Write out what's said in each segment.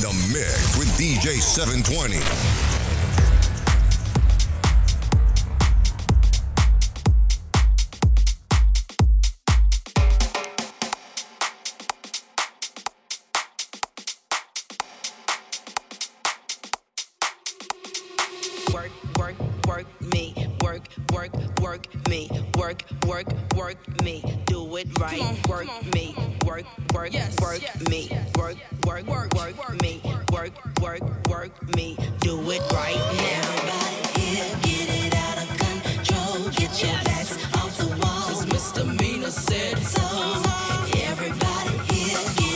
the mix with DJ 720. work, work, work me. Do it right. Work me. Work, work, work me. Work, work, work, work me. Work, work, work me. Do it right now. Everybody here, get it out of control. Get your backs off the walls. Cause Mr. Mina said so. Everybody here,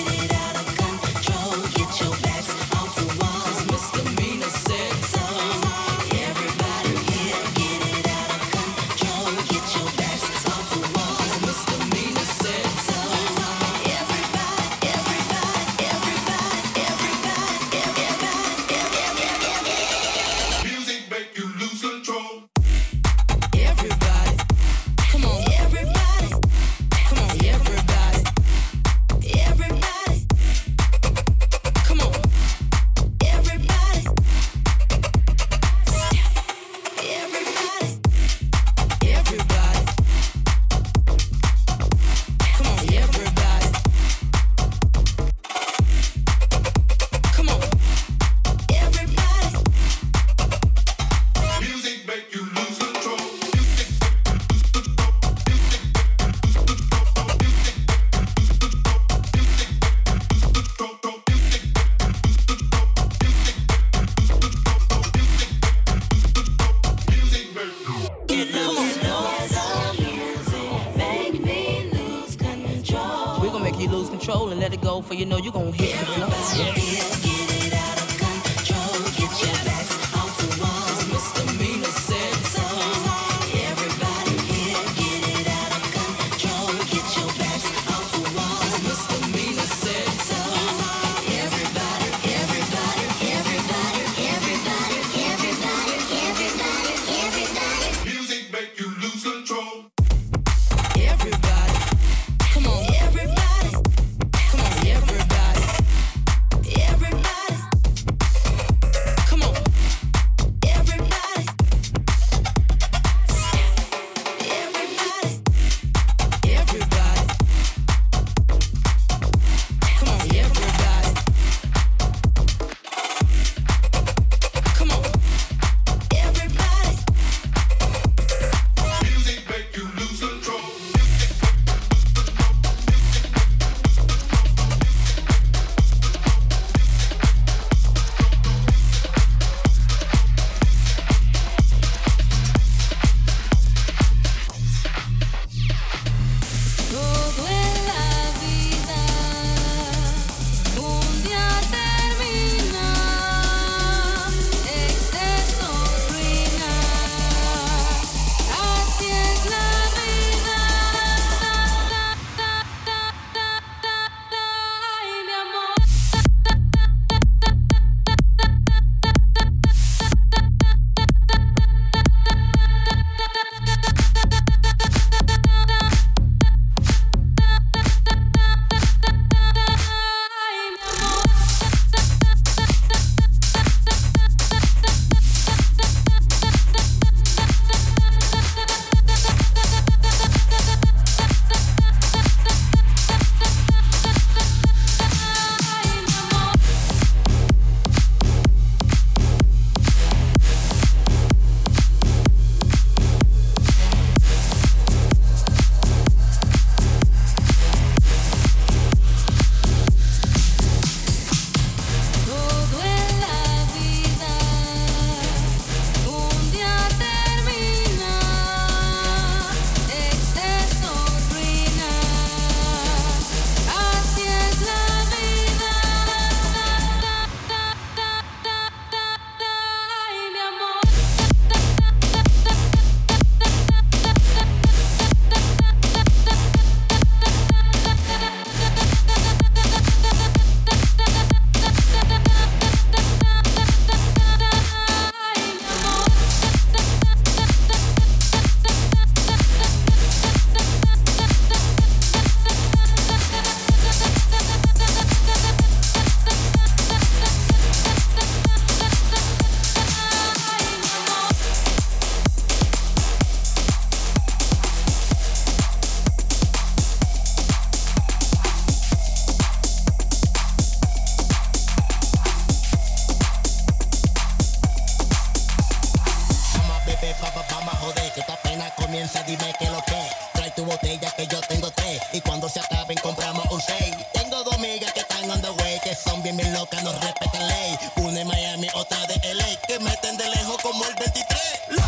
que lo que. Trae tu botella que yo tengo tres. Y cuando se acaben compramos un seis. Tengo dos amigas que están on the way, que son bien bien locas, no respetan ley. Una en Miami, otra de LA, que meten de lejos como el 23.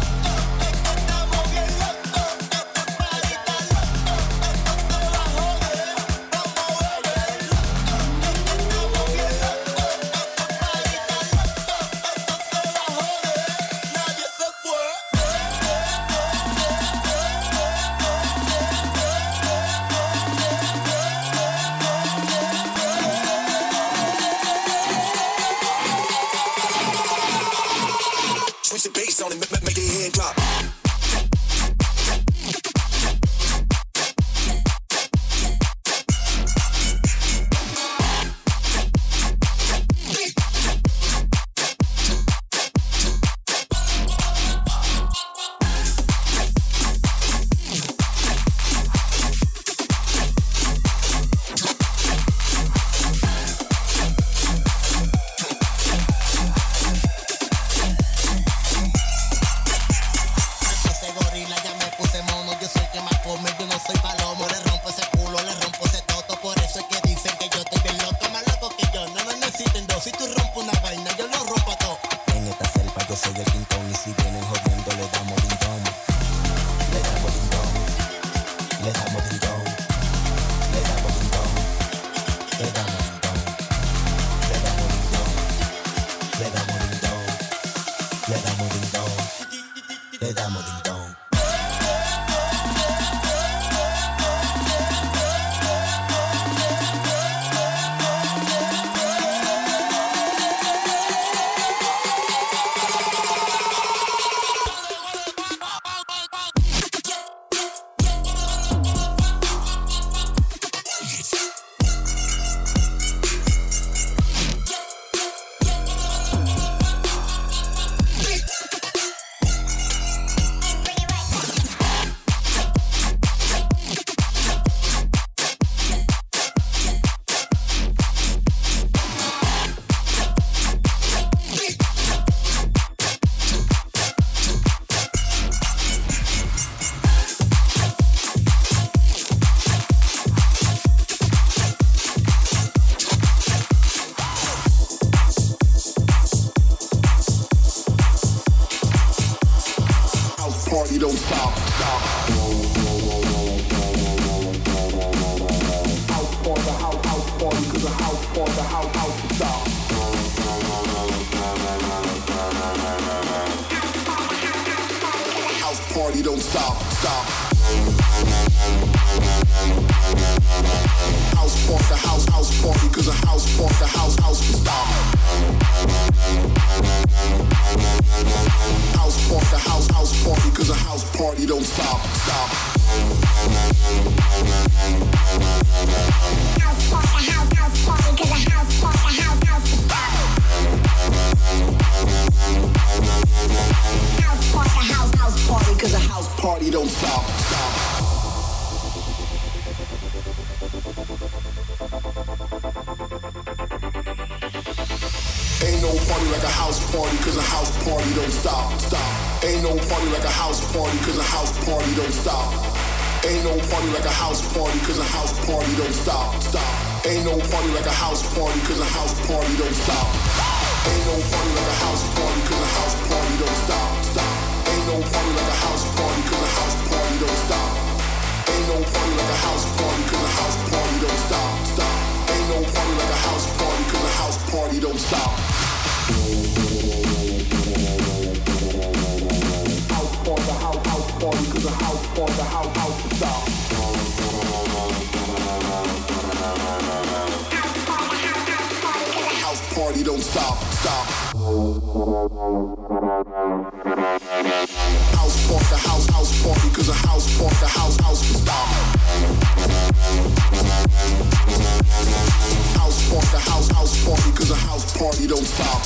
けど house, bought the house party, cause a house party don't stop. Ain't no party like a house party, cause a house party don't stop, stop. Ain't no party like a house party, cause a house party don't stop. Ain't no party like a house party, cause a house party don't stop, stop. Ain't no party like a house party, cause a house party don't stop. House party, house, house party, cause a house party, house, house stop. Stop, stop. House party, house, house party, cause a house party, house, house to stop. House party, house, house party, cause a house party don't stop,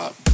got